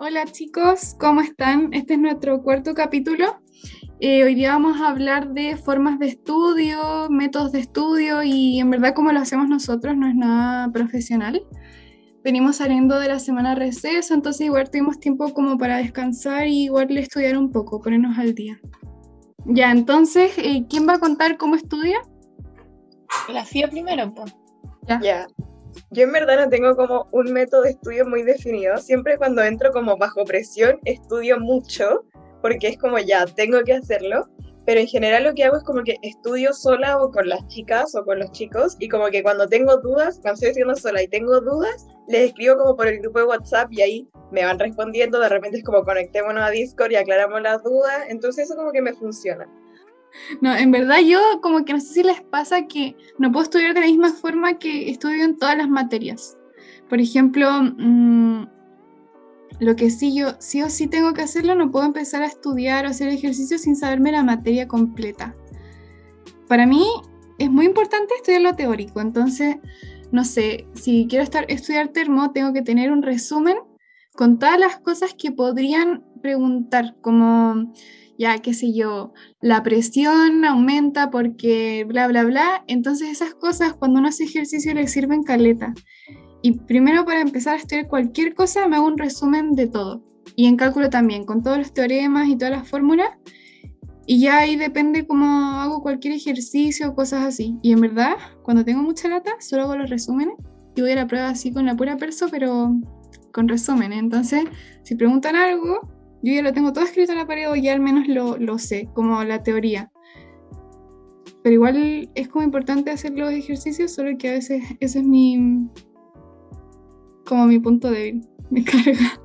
Hola chicos, ¿cómo están? Este es nuestro cuarto capítulo. Eh, hoy día vamos a hablar de formas de estudio, métodos de estudio y en verdad como lo hacemos nosotros no es nada profesional. Venimos saliendo de la semana receso, entonces igual tuvimos tiempo como para descansar y igual estudiar un poco, ponernos al día. Ya, entonces, eh, ¿quién va a contar cómo estudia? La FIA primero, pues. Ya. ya. Yo en verdad no tengo como un método de estudio muy definido. Siempre cuando entro como bajo presión estudio mucho porque es como ya, tengo que hacerlo. Pero en general lo que hago es como que estudio sola o con las chicas o con los chicos y como que cuando tengo dudas, cuando estoy estudiando sola y tengo dudas, les escribo como por el grupo de WhatsApp y ahí me van respondiendo, de repente es como conectémonos a Discord y aclaramos las dudas, entonces eso como que me funciona. No, en verdad yo como que no sé si les pasa que no puedo estudiar de la misma forma que estudio en todas las materias. Por ejemplo, mmm, lo que sí yo sí o sí tengo que hacerlo, no puedo empezar a estudiar o hacer ejercicio sin saberme la materia completa. Para mí es muy importante estudiar lo teórico, entonces, no sé, si quiero estar, estudiar termo, tengo que tener un resumen con todas las cosas que podrían preguntar, como, ya, qué sé yo, la presión aumenta porque bla, bla, bla. Entonces esas cosas cuando uno hace ejercicio le sirven caleta. Y primero para empezar a estudiar cualquier cosa me hago un resumen de todo. Y en cálculo también, con todos los teoremas y todas las fórmulas. Y ya ahí depende cómo hago cualquier ejercicio o cosas así. Y en verdad, cuando tengo mucha lata, solo hago los resúmenes. Y voy a la prueba así con la pura perso, pero con resúmenes. Entonces, si preguntan algo, yo ya lo tengo todo escrito en la pared o ya al menos lo, lo sé, como la teoría. Pero igual es como importante hacer los ejercicios, solo que a veces ese es mi, como mi punto débil, me carga.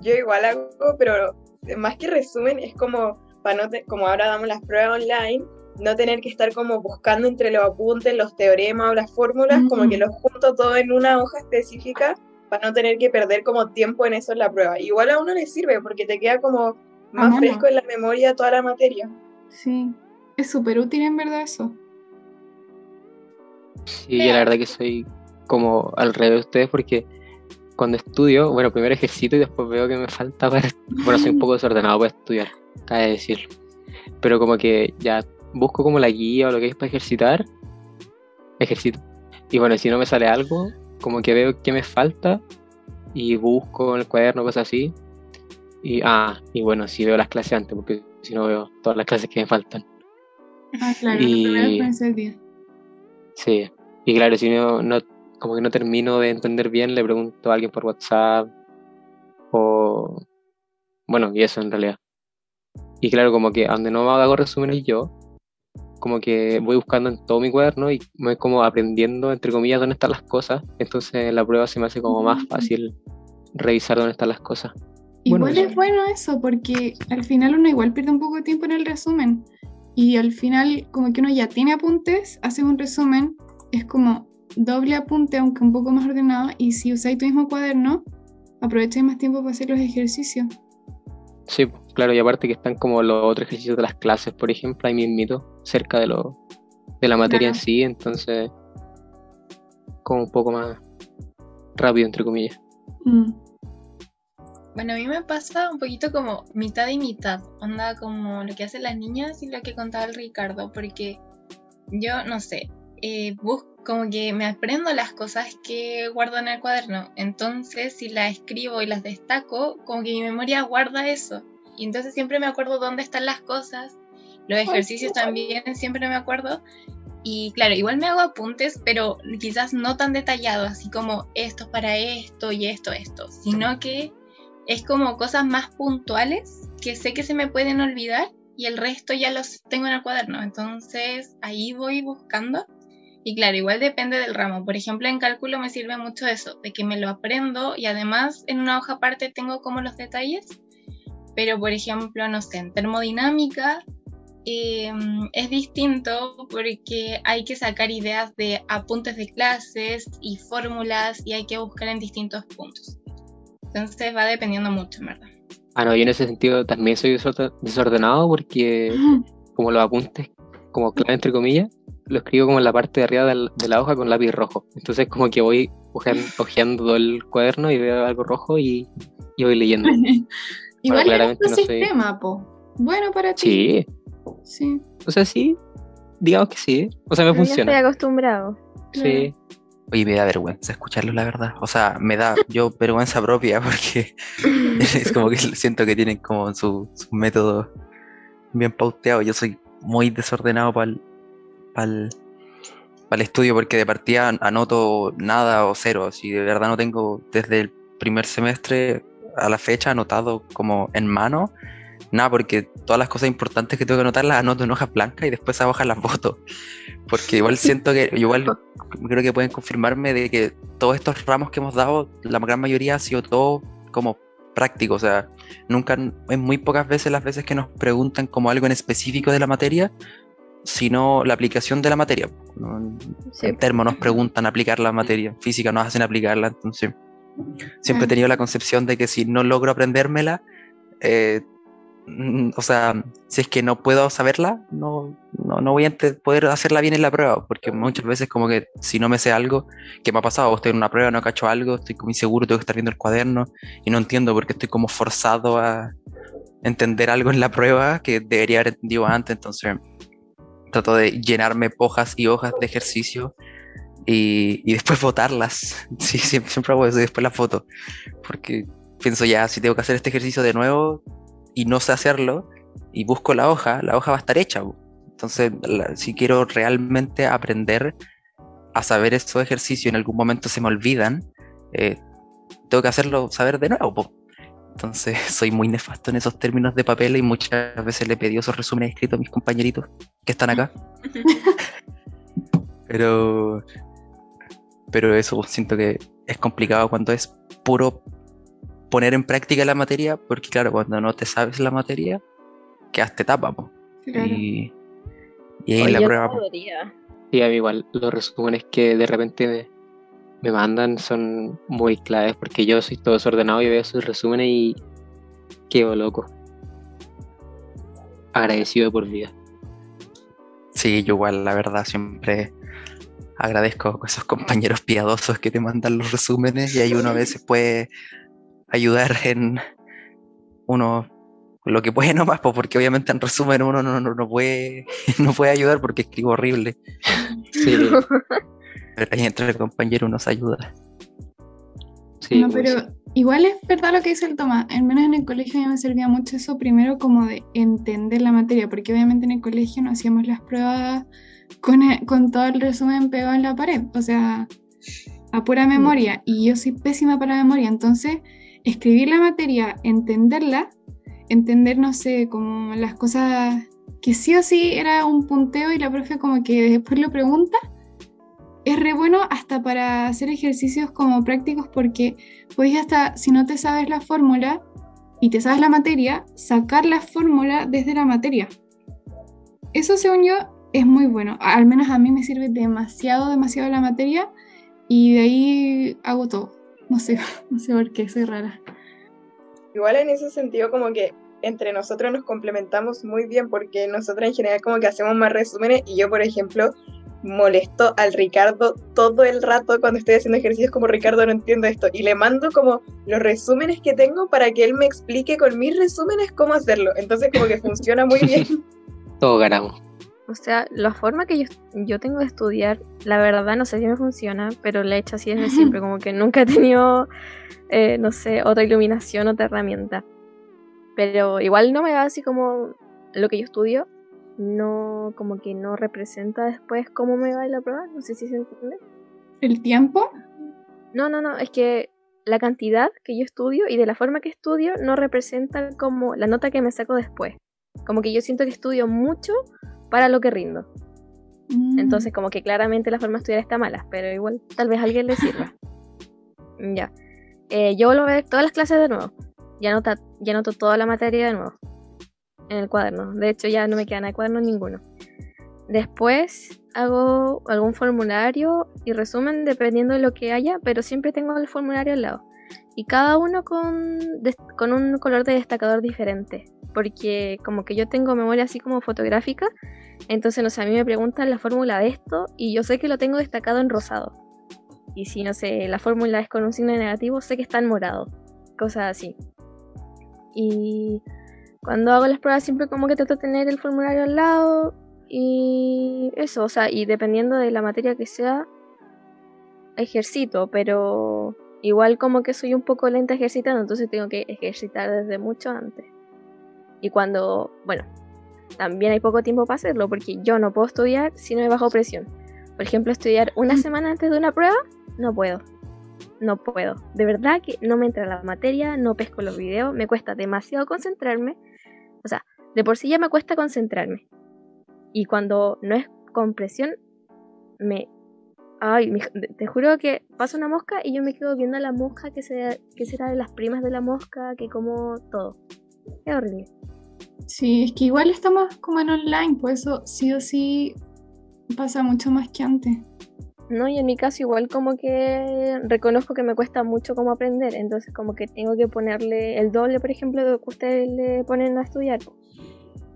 Yo igual hago, pero más que resumen, es como, para no como ahora damos las pruebas online, no tener que estar como buscando entre los apuntes, los teoremas o las fórmulas, como que los junto todo en una hoja específica para no tener que perder como tiempo en eso en la prueba. Igual a uno le sirve porque te queda como más fresco en la memoria toda la materia. Sí, es súper útil en verdad eso. Sí, yo la verdad que soy como alrededor de ustedes porque cuando estudio, bueno, primero ejercito y después veo que me falta para... Bueno, soy un poco desordenado para estudiar, cabe decirlo. Pero como que ya busco como la guía o lo que es para ejercitar, ejercito. Y bueno, si no me sale algo, como que veo qué me falta y busco en el cuaderno, cosas así. Y, ah, y bueno, si veo las clases antes, porque si no veo todas las clases que me faltan. Ah, claro, y, el día. Sí, y claro, si no, no como que no termino de entender bien, le pregunto a alguien por WhatsApp o... Bueno, y eso en realidad. Y claro, como que donde no hago resúmenes yo, como que voy buscando en todo mi cuaderno y voy como aprendiendo, entre comillas, dónde están las cosas. Entonces la prueba se me hace como más mm. fácil revisar dónde están las cosas. Igual es bueno eso, porque al final uno igual pierde un poco de tiempo en el resumen. Y al final, como que uno ya tiene apuntes, hace un resumen, es como, doble apunte, aunque un poco más ordenado, y si usáis tu mismo cuaderno, aprovecháis más tiempo para hacer los ejercicios. Sí, claro, y aparte que están como los otros ejercicios de las clases, por ejemplo, ahí mismito, cerca de, lo, de la materia en sí, entonces como un poco más rápido, entre comillas. Mm. Bueno, a mí me pasa un poquito como mitad y mitad, onda como lo que hacen las niñas y lo que contaba el Ricardo, porque yo no sé, eh, busco como que me aprendo las cosas que guardo en el cuaderno. Entonces, si las escribo y las destaco, como que mi memoria guarda eso. Y entonces siempre me acuerdo dónde están las cosas. Los ejercicios también siempre me acuerdo. Y claro, igual me hago apuntes, pero quizás no tan detallados, así como esto para esto y esto, esto, sino que es como cosas más puntuales que sé que se me pueden olvidar y el resto ya los tengo en el cuaderno. Entonces ahí voy buscando y claro, igual depende del ramo. Por ejemplo, en cálculo me sirve mucho eso, de que me lo aprendo y además en una hoja aparte tengo como los detalles. Pero por ejemplo, no sé, en termodinámica em, es distinto porque hay que sacar ideas de apuntes de clases y fórmulas y hay que buscar en distintos puntos. Entonces va dependiendo mucho, en verdad. Ah, no, yo en ese sentido también soy desordenado porque como los apuntes, como clave entre comillas, lo escribo como en la parte de arriba de la hoja con lápiz rojo. Entonces como que voy ojeando, todo el cuaderno y veo algo rojo y, y voy leyendo. Igual claramente es no tu soy- sistema, po. Bueno para ti. Sí, Sí. o sea, sí, digamos que sí. O sea, me Pero ya estoy funciona. acostumbrado. Sí, Oye, me da vergüenza escucharlo, la verdad. O sea, me da yo vergüenza propia porque es como que siento que tienen como su, su método bien pauteado. Yo soy muy desordenado para el, estudio porque de partida anoto nada o cero. Si de verdad no tengo desde el primer semestre a la fecha anotado como en mano, nada, porque todas las cosas importantes que tengo que anotar las anoto en hojas blancas y después esas hojas las voto. Porque igual siento que, igual creo que pueden confirmarme de que todos estos ramos que hemos dado, la gran mayoría ha sido todo como práctico, o sea, nunca, es muy pocas veces las veces que nos preguntan como algo en específico de la materia, sino la aplicación de la materia. Sí. En termo nos preguntan aplicar la materia, física nos hacen aplicarla, entonces siempre he tenido la concepción de que si no logro aprendérmela, eh, mm, o sea, si es que no puedo saberla, no, no, no voy a poder hacerla bien en la prueba, porque muchas veces como que si no me sé algo, que me ha pasado, estoy en una prueba, no cacho algo, estoy como inseguro, tengo que estar viendo el cuaderno y no entiendo porque estoy como forzado a entender algo en la prueba que debería haber entendido antes, entonces trato de llenarme hojas y hojas de ejercicio y, y después votarlas. Sí, siempre, siempre hago eso y después las foto. Porque pienso ya, si tengo que hacer este ejercicio de nuevo y no sé hacerlo y busco la hoja, la hoja va a estar hecha. Entonces, la- si quiero realmente aprender a saber estos ejercicios y en algún momento se me olvidan, eh, tengo que hacerlo saber de nuevo. po. Entonces, soy muy nefasto en esos términos de papel y muchas veces le he pedido esos resúmenes escritos a mis compañeritos que están acá. Pero, pero eso siento que es complicado cuando es puro poner en práctica la materia, porque claro, cuando no te sabes la materia, quedaste tapa, po. Claro. Y, y ahí Oye, la prueba, y a mí igual los resúmenes que de repente me, me mandan son muy claves porque yo soy todo desordenado y veo sus resúmenes y quedo loco. Agradecido de por vida. Sí, yo igual, la verdad, siempre agradezco a esos compañeros piadosos que te mandan los resúmenes y ahí uno a veces puede ayudar en uno lo que puede nomás, pues, porque obviamente en resumen uno no, no, no puede, no puede ayudar porque escribo horrible. Sí, Pero ahí entre el compañero uno se ayuda. Sí, no, pues, pero igual es verdad lo que dice el Tomás. Al menos en el colegio a mí me servía mucho eso primero como de entender la materia, porque obviamente en el colegio no hacíamos las pruebas con, con todo el resumen pegado en la pared, o sea, a pura memoria. Y yo soy pésima para la memoria, entonces escribir la materia, entenderla, entender, no sé, como las cosas que sí o sí era un punteo y la profe como que después lo pregunta. Es re bueno hasta para hacer ejercicios como prácticos porque podéis hasta, si no te sabes la fórmula y te sabes la materia, sacar la fórmula desde la materia. Eso, según yo, es muy bueno. Al menos a mí me sirve demasiado, demasiado la materia y de ahí hago todo. No sé, no sé por qué, soy rara. Igual en ese sentido como que entre nosotros nos complementamos muy bien porque nosotros en general como que hacemos más resúmenes y yo por ejemplo molesto al Ricardo todo el rato cuando estoy haciendo ejercicios como Ricardo no entiendo esto y le mando como los resúmenes que tengo para que él me explique con mis resúmenes cómo hacerlo. Entonces como que funciona muy bien. todos ganamos. O sea, la forma que yo, yo tengo de estudiar, la verdad no sé si me funciona, pero la he hecho así desde siempre, como que nunca he tenido, eh, no sé, otra iluminación, otra herramienta. Pero igual no me va así como lo que yo estudio, no, como que no representa después cómo me va en la prueba, no sé si se entiende. El tiempo, No, no, no, es que la cantidad que yo estudio y de la forma que estudio no representa como la nota que me saco después. Como que yo siento que estudio mucho para lo que rindo. mm, Entonces, como que claramente la forma de estudiar está mala, pero igual tal vez a alguien le sirva. Ya. Eh, yo vuelvo a ver todas las clases de nuevo. Ya anoto, ya anoto toda la materia de nuevo. En el cuaderno. De hecho, ya no me queda nada de cuaderno ninguno. Después hago algún formulario y resumen dependiendo de lo que haya, pero siempre tengo el formulario al lado. Y cada uno con, con un color de destacador diferente. Porque como que yo tengo memoria así como fotográfica, entonces, no sé, a mí me preguntan la fórmula de esto y yo sé que lo tengo destacado en rosado. Y si, no sé, la fórmula es con un signo negativo, sé que está en morado. Cosas así. Y cuando hago las pruebas siempre como que trato de tener el formulario al lado y eso, o sea, y dependiendo de la materia que sea, ejercito, pero igual como que soy un poco lenta ejercitando, entonces tengo que ejercitar desde mucho antes. Y cuando, bueno, también hay poco tiempo para hacerlo, porque yo no puedo estudiar si no me bajo presión. Por ejemplo, estudiar una semana antes de una prueba, no puedo. No puedo. De verdad que no me entra la materia, no pesco los videos, me cuesta demasiado concentrarme o sea, de por sí ya me cuesta concentrarme. Y cuando no es con presión, me... Ay, te juro que pasa una mosca y yo me quedo viendo a la mosca que, se, que será de las primas de la mosca, que como todo. Es horrible. Sí, es que igual estamos como en online, por eso sí o sí pasa mucho más que antes. No, y en mi caso igual como que reconozco que me cuesta mucho como aprender, entonces como que tengo que ponerle el doble, por ejemplo, de lo que ustedes le ponen a estudiar.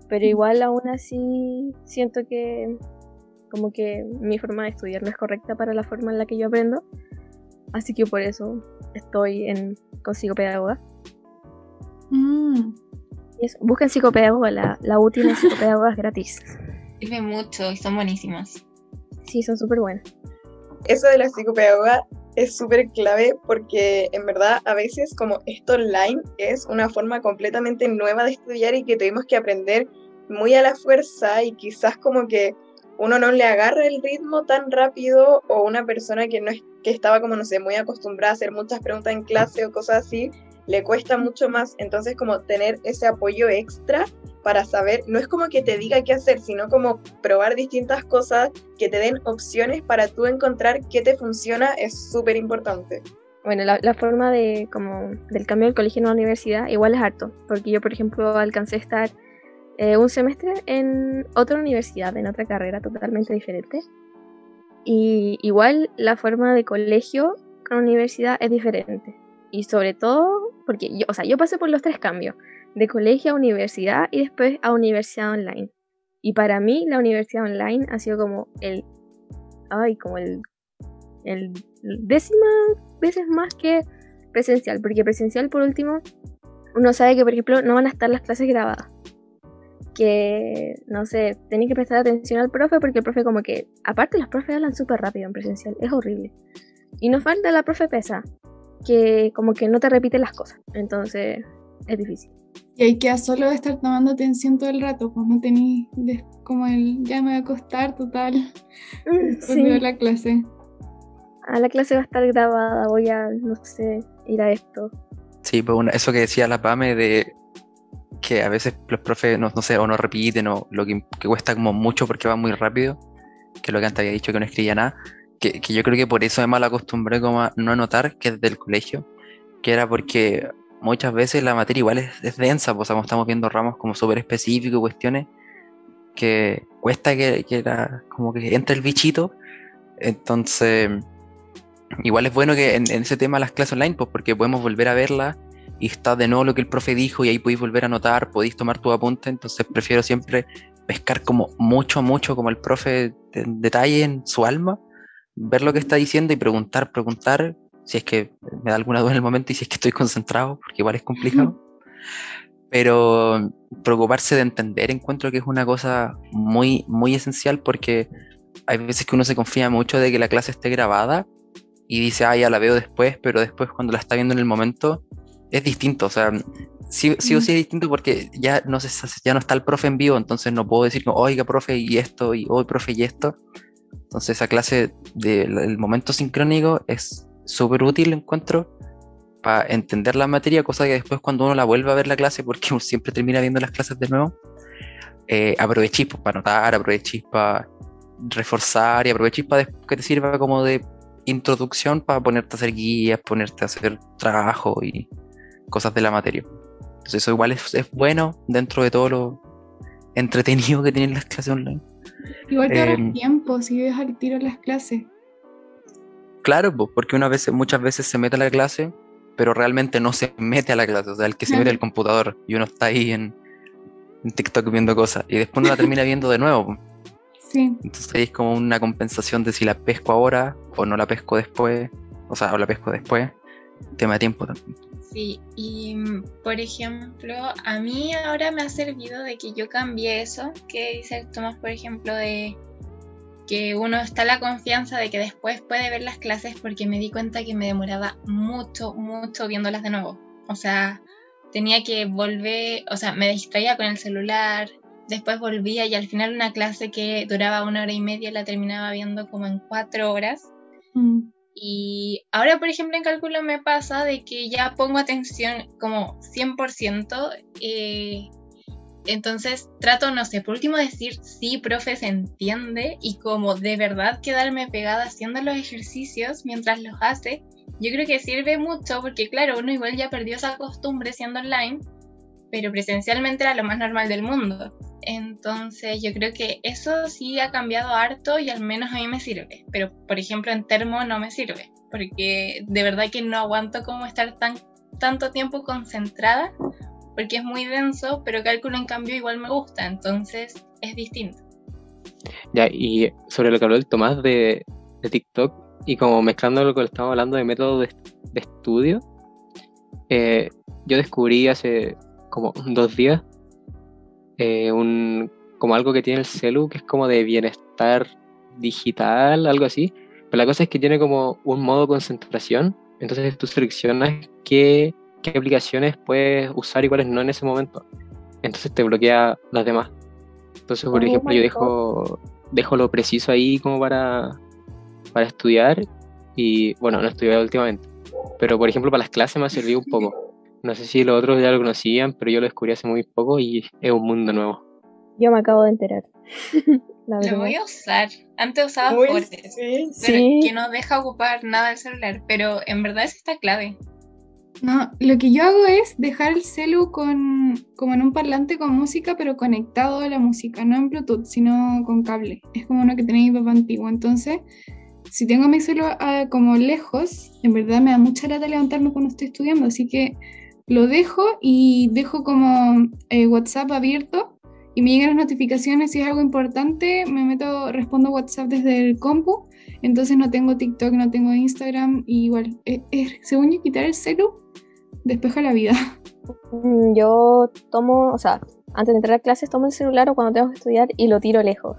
Pero igual aún así siento que como que mi forma de estudiar no es correcta para la forma en la que yo aprendo. Así que por eso estoy en con psicopedagoga. Mm. busquen psicopedagoga, la, la útil en psicopedagoga es gratis. Sirve mucho y son buenísimas. Sí, son súper buenas eso de la psicopedagoga es súper clave porque en verdad a veces como esto online es una forma completamente nueva de estudiar y que tuvimos que aprender muy a la fuerza y quizás como que uno no le agarra el ritmo tan rápido o una persona que no es, que estaba como no sé muy acostumbrada a hacer muchas preguntas en clase o cosas así le cuesta mucho más. Entonces como tener ese apoyo extra para saber, no es como que te diga qué hacer, sino como probar distintas cosas que te den opciones para tú encontrar qué te funciona es súper importante. Bueno, la, forma de como del cambio del colegio a la universidad igual es harto, porque yo por ejemplo alcancé a estar eh, un semestre en otra universidad, en otra carrera totalmente diferente. Y igual la forma de colegio con universidad es diferente. Y sobre todo, porque yo, o sea, yo pasé por los tres cambios de colegio a universidad y después a universidad online. Y para mí la universidad online ha sido como el, ay, como el, el décima veces más que presencial, porque presencial por último, uno sabe que por ejemplo no van a estar las clases grabadas. Que, no sé, tienen que prestar atención al profe porque el profe como que, aparte los profes hablan súper rápido en presencial, es horrible. Y nos falta la profe pesa, que como que no te repite las cosas, entonces es difícil. Y hay que solo estar tomando atención todo el rato, pues no tenéis como el ya me voy a acostar total. Mm, sí. la clase. Ah, la clase va a estar grabada, voy a, no sé, ir a esto. Sí, pues eso que decía la PAME de que a veces los profes, no, sé, o no repiten, o lo que, cuesta como mucho porque va muy rápido, que lo que antes había dicho que no escribía nada, que, que yo creo que por eso además la acostumbré como a no anotar que es del colegio, que era porque muchas veces la materia igual es, densa, pues estamos viendo ramos como súper específicos, cuestiones que cuesta que, que era como que entre el bichito. Entonces, igual es bueno que en, ese tema las clases online, pues porque podemos volver a verla y está de nuevo lo que el profe dijo y ahí podéis volver a anotar, podéis tomar tu apunte, entonces prefiero siempre pescar como mucho, mucho como el profe en detalle en su alma, ver lo que está diciendo y preguntar, preguntar si es que me da alguna duda en el momento y si es que estoy concentrado, porque igual es complicado. Pero preocuparse de entender encuentro que es una cosa muy, muy esencial porque hay veces que uno se confía mucho de que la clase esté grabada y dice, ah, ya la veo después, pero después cuando la está viendo en el momento es distinto, o sea, sí, sí o sí es distinto porque ya no, se, ya no está el profe en vivo, entonces no puedo decir, oiga, profe, y esto, y hoy, profe, y esto. Entonces esa clase del momento sincrónico es súper útil, encuentro, para entender la materia, cosa que después cuando uno la vuelve a ver la clase, porque uno siempre termina viendo las clases de nuevo, eh, aprovechéis pues, para anotar, aprovechéis para reforzar y aprovechéis para que te sirva como de introducción para ponerte a hacer guías, ponerte a hacer trabajo y cosas de la materia. Entonces eso igual es, bueno dentro de todo lo entretenido que tienen las clases online. Igual te eh, tiempo si ves al tiro las clases. Claro, porque una vez, muchas veces se mete a la clase, pero realmente no se mete a la clase. O sea, el que se mete al computador y uno está ahí en, TikTok viendo cosas y después no la termina viendo de nuevo. Sí. Entonces es como una compensación de si la pesco ahora o no la pesco después, o sea, o la pesco después. tema de tiempo también. Sí, y por ejemplo, a mí ahora me ha servido de que yo cambié eso, que dice el Tomás, por ejemplo, de que uno está la confianza de que después puede ver las clases porque me di cuenta que me demoraba mucho, mucho viéndolas de nuevo. O sea, tenía que volver, o sea, me distraía con el celular, después volvía y al final una clase que duraba una hora y media la terminaba viendo como en cuatro horas. Mm. Y ahora, por ejemplo, en cálculo me pasa de que ya pongo atención como 100%. eh, entonces trato, no sé, por último decir, sí, profe, se entiende. Y como de verdad quedarme pegada haciendo los ejercicios mientras los hace, yo creo que sirve mucho porque, claro, uno igual ya perdió esa costumbre siendo online, pero presencialmente era lo más normal del mundo. Entonces yo creo que eso sí ha cambiado harto y al menos a mí me sirve. Pero por ejemplo en termo no me sirve. Porque de verdad que no aguanto como estar tan, tanto tiempo concentrada. Porque es muy denso, pero cálculo en cambio igual me gusta. Entonces es distinto. Ya, y sobre lo que habló el Tomás de, de TikTok, y como mezclando lo que estamos hablando de método de, de estudio, eh, yo descubrí hace como dos días eh, un, como algo que tiene el celu, que es como de bienestar digital, algo así. Pero la cosa es que tiene como un modo concentración, entonces tú seleccionas qué, qué aplicaciones puedes usar y cuáles no en ese momento. Entonces te bloquea las demás. Entonces, por Oh ejemplo, yo dejo, dejo lo preciso ahí como para, para estudiar y bueno, no he estudiado últimamente. Pero por ejemplo, para las clases me ha servido un poco. No sé si los otros ya lo conocían, pero yo lo descubrí hace muy poco y es un mundo nuevo. Yo me acabo de enterar. La Lo voy a usar. Antes usaba Forest, sí. Sí. que no deja ocupar nada el celular. Pero en verdad es esta clave. No, lo que yo hago es dejar el celu con, como en un parlante con música, pero conectado a la música, no en Bluetooth, sino con cable. Es como uno que tenía mi papá antiguo. Entonces, si tengo mi celu ah, como lejos, en verdad me da mucha lata levantarme cuando estoy estudiando, así que lo dejo y dejo como eh, WhatsApp abierto y me llegan las notificaciones si es algo importante, me meto, respondo WhatsApp desde el compu, entonces no tengo TikTok, no tengo Instagram, y igual, eh, según yo quitar el celu, despeja la vida. Mm, Yo tomo, o sea, antes de entrar a clases tomo el celular o cuando tengo que estudiar y lo tiro lejos.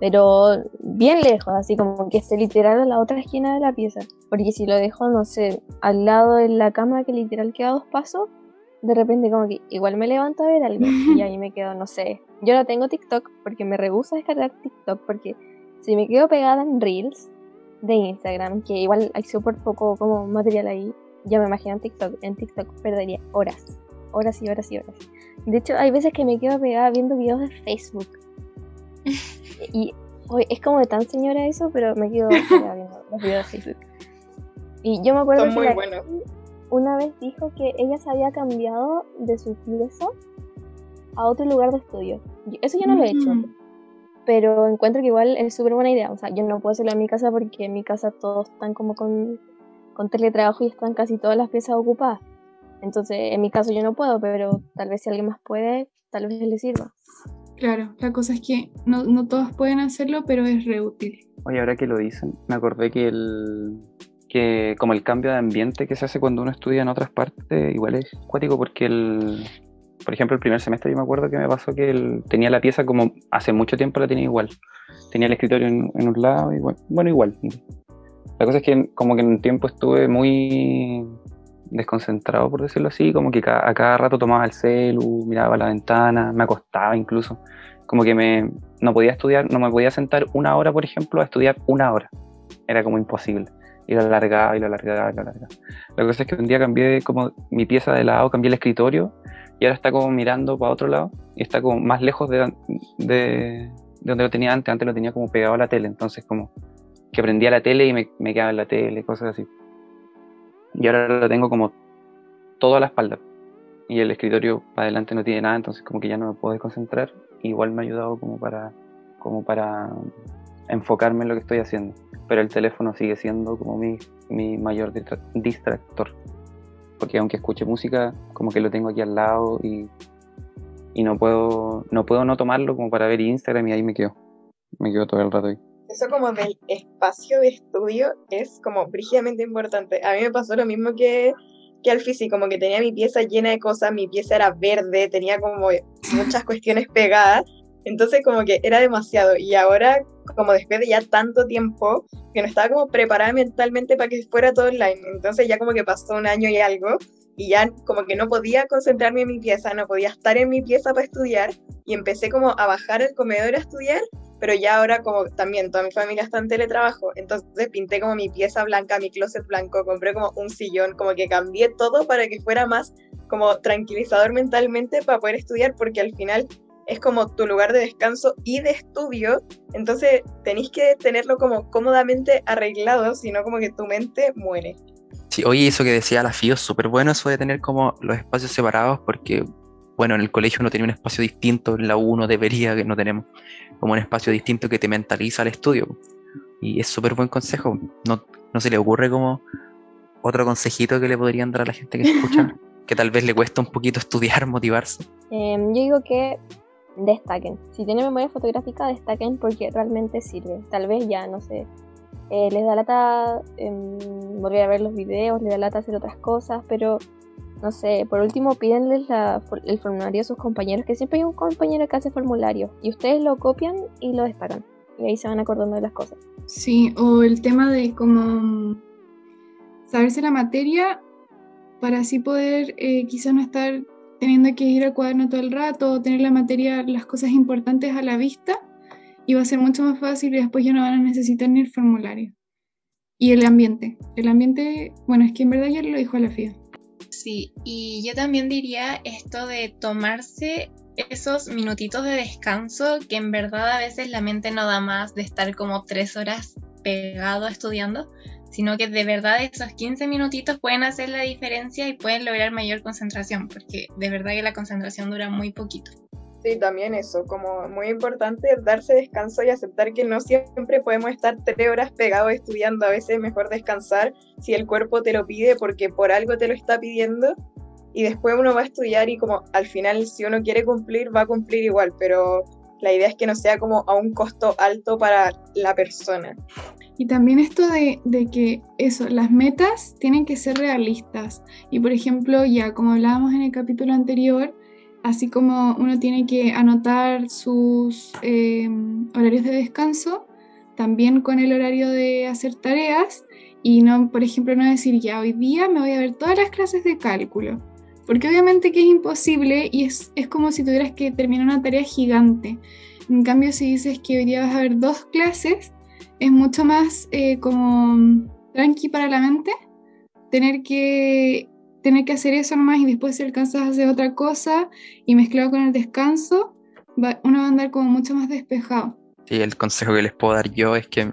Pero bien lejos, así como que esté literal a la otra esquina de la pieza. Porque si lo dejo, no sé, al lado de la cama que literal queda dos pasos, de repente como que igual me levanto a ver algo y ahí me quedo, no sé. Yo no tengo TikTok porque me rehúso a descargar TikTok porque si me quedo pegada en Reels de Instagram, que igual hay súper poco como material ahí, ya me imagino en TikTok. En TikTok perdería horas, horas y horas y horas. De hecho, hay veces que me quedo pegada viendo videos de Facebook. Y oye, es como de tan señora eso, pero me quedo pegada viendo los videos de Facebook. Y yo me acuerdo Son que la una vez dijo que ella se había cambiado de su pieza a otro lugar de estudio. Yo- Eso yo no lo he hecho, Mm. pero encuentro que igual es súper buena idea. O sea, yo no puedo hacerlo en mi casa porque en mi casa todos están como con, con teletrabajo y están casi todas las piezas ocupadas. Entonces, en mi caso yo no puedo, pero tal vez si alguien más puede, tal vez le sirva. Claro, la cosa es que no, no todos pueden hacerlo, pero es re útil. Oye, ahora que lo dicen, me acordé que el que como el cambio de ambiente que se hace cuando uno estudia en otras partes, igual es cuático porque el por ejemplo, el primer semestre yo me acuerdo que me pasó que el- tenía la pieza como hace mucho tiempo la tenía igual. Tenía el escritorio en, en un lado y bueno, bueno, igual. La cosa es que como que en un tiempo estuve muy desconcentrado, por decirlo así, como que a cada rato tomaba el celu, miraba la ventana, me acostaba incluso. Como que me, no podía estudiar, no me podía sentar una hora, por ejemplo, a estudiar una hora. Era como imposible. Y lo alargaba y lo alargaba y lo alargaba. La cosa es que un día cambié como mi pieza de lado, cambié el escritorio y ahora está como mirando para otro lado y está como más lejos de, de, de donde lo tenía antes. Antes lo tenía como pegado a la tele, entonces como que prendía la tele y me, quedaba en la tele, cosas así. Y ahora lo tengo como todo a la espalda. Y el escritorio para adelante no tiene nada, entonces como que ya no me puedo concentrar. Igual me ha ayudado como para, como para enfocarme en lo que estoy haciendo. Pero el teléfono sigue siendo como mi, mi mayor distra- distractor. Porque aunque escuche música, como que lo tengo aquí al lado y, y no puedo no puedo no tomarlo como para ver Instagram y ahí me quedo. Me quedo todo el rato ahí. Eso como del espacio de estudio es como brígidamente importante. A mí me pasó lo mismo que, que al físico, como que tenía mi pieza llena de cosas, mi pieza era verde, tenía como muchas cuestiones pegadas, entonces como que era demasiado. Y ahora, como después de ya tanto tiempo, que no estaba como preparada mentalmente para que fuera todo online, entonces ya como que pasó un año y algo, y ya como que no podía concentrarme en mi pieza, no podía estar en mi pieza para estudiar, y empecé como a bajar al comedor a estudiar pero ya ahora como también toda mi familia está en teletrabajo, entonces pinté como mi pieza blanca, mi closet blanco, compré como un sillón, como que cambié todo para que fuera más como tranquilizador mentalmente para poder estudiar, porque al final es como tu lugar de descanso y de estudio, entonces tenéis que tenerlo como cómodamente arreglado, sino como que tu mente muere. Sí, oye, eso que decía la FIO, súper bueno eso de tener como los espacios separados, porque bueno, en el colegio uno tenía un espacio distinto, en la U uno debería, que no tenemos como un espacio distinto que te mentaliza al estudio. Y es súper buen consejo. No, no se le ocurre como otro consejito que le podrían dar a la gente que escucha, que tal vez le cuesta un poquito estudiar, motivarse. Em, yo digo que destaquen. Si tienen memoria fotográfica, destaquen porque realmente sirve. Tal vez ya, no sé, eh, les da lata em, volver a ver los videos, les da lata hacer otras cosas, pero no sé, por último pídenles el formulario a sus compañeros, que siempre hay un compañero que hace formulario y ustedes lo copian y lo destacan. Y ahí se van acordando de las cosas. Sí, o el tema de cómo saberse la materia para así poder eh, quizás no estar teniendo que ir al cuaderno todo el rato tener la materia, las cosas importantes a la vista y va a ser mucho más fácil y después ya no van a necesitar ni el formulario. Y el ambiente. El ambiente, bueno, es que en verdad ya lo dijo a la FIA. Sí, y yo también diría esto de tomarse esos minutitos de descanso que en verdad a veces la mente no da más de estar como tres horas pegado estudiando, sino que de verdad esos 15 minutitos pueden hacer la diferencia y pueden lograr mayor concentración, porque de verdad que la concentración dura muy poquito. Sí, también eso, como muy importante darse descanso y aceptar que no siempre podemos estar tres horas pegados estudiando, a veces es mejor descansar si el cuerpo te lo pide porque por algo te lo está pidiendo y después uno va a estudiar y como al final si uno quiere cumplir va a cumplir igual, pero la idea es que no sea como a un costo alto para la persona. Y también esto de, de, que eso, las metas tienen que ser realistas. Y por ejemplo, ya como hablábamos en el capítulo anterior, así como uno tiene que anotar sus em, horarios de descanso, también con el horario de hacer tareas y no, por ejemplo, no decir ya hoy día me voy a ver todas las clases de cálculo, porque obviamente que es imposible y es, es como si tuvieras que terminar una tarea gigante. En cambio, si dices que hoy día vas a ver dos clases, es mucho más eh, como tranqui para la mente tener que tener que hacer eso nomás y después si alcanzas a hacer otra cosa y mezclado con el descanso, uno va a andar como mucho más despejado. Sí, el consejo que les puedo dar yo es que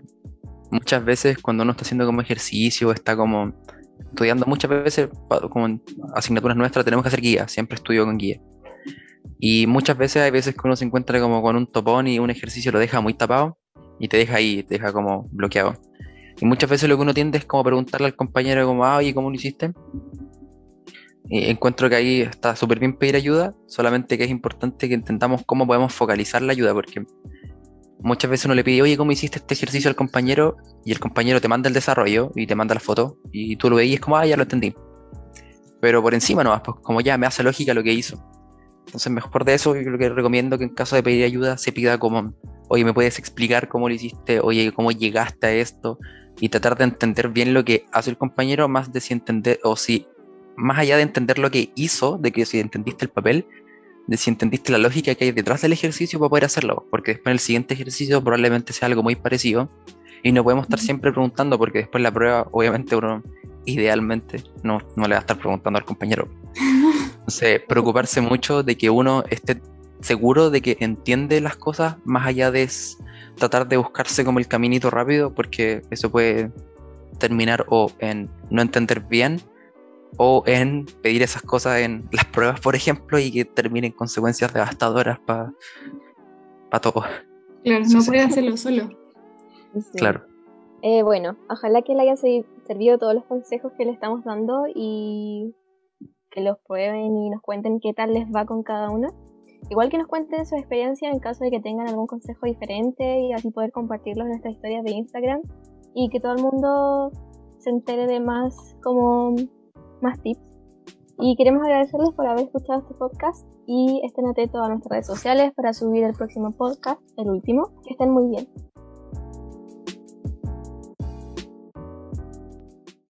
muchas veces cuando uno está haciendo como ejercicio, está como estudiando, muchas veces como asignaturas nuestras tenemos que hacer guía, siempre estudio con guía. Y muchas veces hay veces que uno se encuentra como con un topón y un ejercicio lo deja muy tapado y te deja ahí, te deja como bloqueado. Y muchas veces lo que uno tiende es como preguntarle al compañero como, ah, oye, ¿cómo lo hiciste? Encuentro que ahí está súper bien pedir ayuda, solamente que es importante que intentamos cómo podemos focalizar la ayuda, porque muchas veces uno le pide, oye, ¿cómo hiciste este ejercicio al compañero? Y el compañero te manda el desarrollo y te manda la foto, y tú lo veis y es como, ah, ya lo entendí. Pero por encima no, pues como ya me hace lógica lo que hizo. Entonces, mejor de eso, yo lo que recomiendo que en caso de pedir ayuda se pida como, oye, ¿me puedes explicar cómo lo hiciste? Oye, ¿cómo llegaste a esto? Y tratar de entender bien lo que hace el compañero, más de si entender, o si más allá de entender lo que hizo, de que si entendiste el papel, de si entendiste la lógica que hay detrás del ejercicio para poder hacerlo, porque después el siguiente ejercicio probablemente sea algo muy parecido y no podemos estar siempre preguntando porque después la prueba, obviamente uno idealmente no, no le va a estar preguntando al compañero. Entonces, preocuparse mucho de que uno esté seguro de que entiende las cosas más allá de tratar de buscarse como el caminito rápido porque eso puede terminar o en no entender bien o en pedir esas cosas en las pruebas, por ejemplo, y que terminen consecuencias devastadoras para pa todos. Claro, no puede hacerlo solo. Claro. Eh, bueno, ojalá que le hayan servido todos los consejos que le estamos dando y que los prueben y nos cuenten qué tal les va con cada uno. igual que nos cuenten su experiencia en caso de que tengan algún consejo diferente y así poder compartirlo en nuestras historias de Instagram y que todo el mundo se entere de más como más tips. Y queremos agradecerles por haber escuchado este podcast y estén atentos a nuestras redes sociales para subir el próximo podcast, el último. Que estén muy bien.